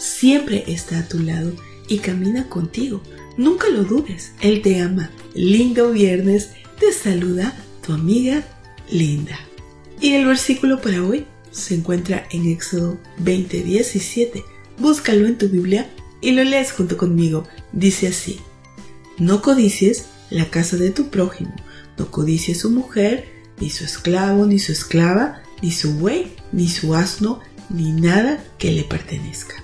siempre está a tu lado y camina contigo. Nunca lo dudes, Él te ama. Lindo viernes, te saluda tu amiga Linda. Y el versículo para hoy se encuentra en Éxodo 20:17. Búscalo en tu Biblia y lo lees junto conmigo. Dice así, no codicies la casa de tu prójimo, no codicies su mujer, ni su esclavo, ni su esclava, ni su buey, ni su asno, ni nada que le pertenezca.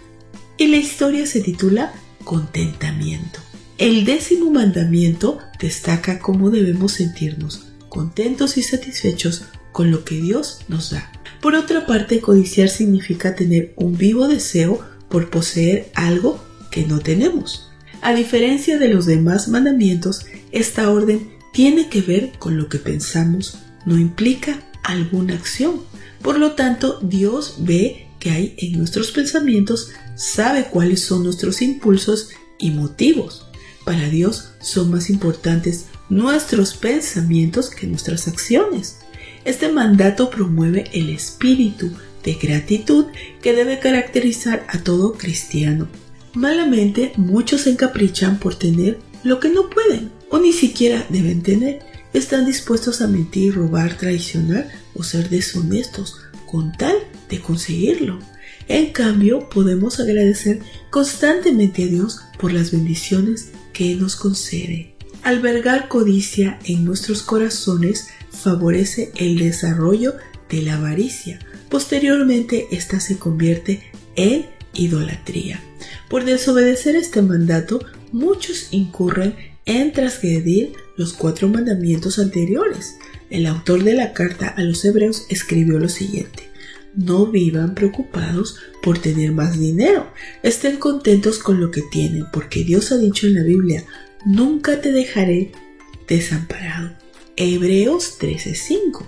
Y la historia se titula Contentamiento. El décimo mandamiento destaca cómo debemos sentirnos contentos y satisfechos con lo que Dios nos da. Por otra parte, codiciar significa tener un vivo deseo por poseer algo que no tenemos. A diferencia de los demás mandamientos, esta orden tiene que ver con lo que pensamos, no implica alguna acción. Por lo tanto, Dios ve que hay en nuestros pensamientos, sabe cuáles son nuestros impulsos y motivos. Para Dios son más importantes nuestros pensamientos que nuestras acciones. Este mandato promueve el espíritu de gratitud que debe caracterizar a todo cristiano. Malamente muchos se encaprichan por tener lo que no pueden o ni siquiera deben tener. Están dispuestos a mentir, robar, traicionar o ser deshonestos con tal de conseguirlo. En cambio, podemos agradecer constantemente a Dios por las bendiciones que nos concede. Albergar codicia en nuestros corazones favorece el desarrollo de la avaricia. Posteriormente, esta se convierte en idolatría. Por desobedecer este mandato, muchos incurren en transgredir los cuatro mandamientos anteriores. El autor de la carta a los hebreos escribió lo siguiente. No vivan preocupados por tener más dinero. Estén contentos con lo que tienen, porque Dios ha dicho en la Biblia, nunca te dejaré desamparado. Hebreos 13:5.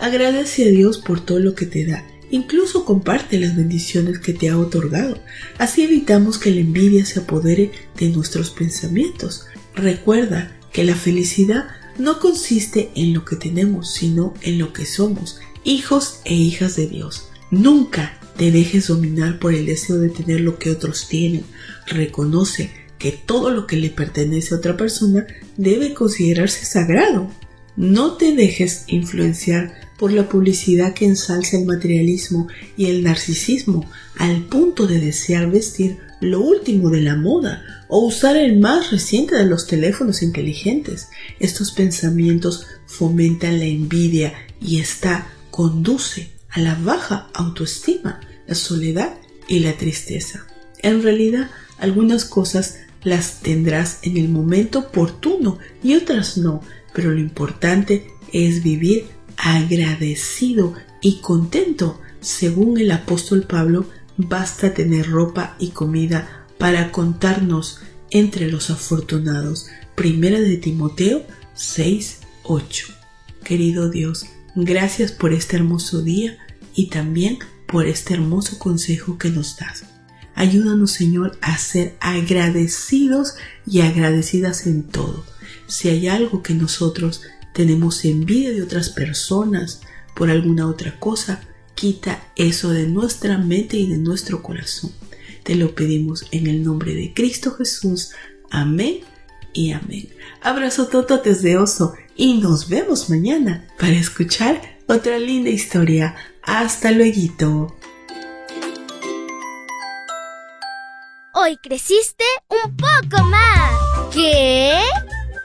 Agradece a Dios por todo lo que te da. Incluso comparte las bendiciones que te ha otorgado. Así evitamos que la envidia se apodere de nuestros pensamientos. Recuerda que la felicidad no consiste en lo que tenemos, sino en lo que somos, hijos e hijas de Dios. Nunca te dejes dominar por el deseo de tener lo que otros tienen. Reconoce que todo lo que le pertenece a otra persona debe considerarse sagrado. No te dejes influenciar por la publicidad que ensalza el materialismo y el narcisismo al punto de desear vestir lo último de la moda o usar el más reciente de los teléfonos inteligentes. Estos pensamientos fomentan la envidia y esta conduce a la baja autoestima, la soledad y la tristeza. En realidad, algunas cosas las tendrás en el momento oportuno y otras no, pero lo importante es vivir agradecido y contento. Según el apóstol Pablo, basta tener ropa y comida para contarnos entre los afortunados. Primera de Timoteo 6, 8. Querido Dios, gracias por este hermoso día y también por este hermoso consejo que nos das. Ayúdanos, Señor, a ser agradecidos y agradecidas en todo. Si hay algo que nosotros tenemos envidia de otras personas por alguna otra cosa, quita eso de nuestra mente y de nuestro corazón. Te lo pedimos en el nombre de Cristo Jesús. Amén y amén. Abrazo tototes de oso y nos vemos mañana para escuchar otra linda historia. Hasta luego. Hoy creciste un poco más.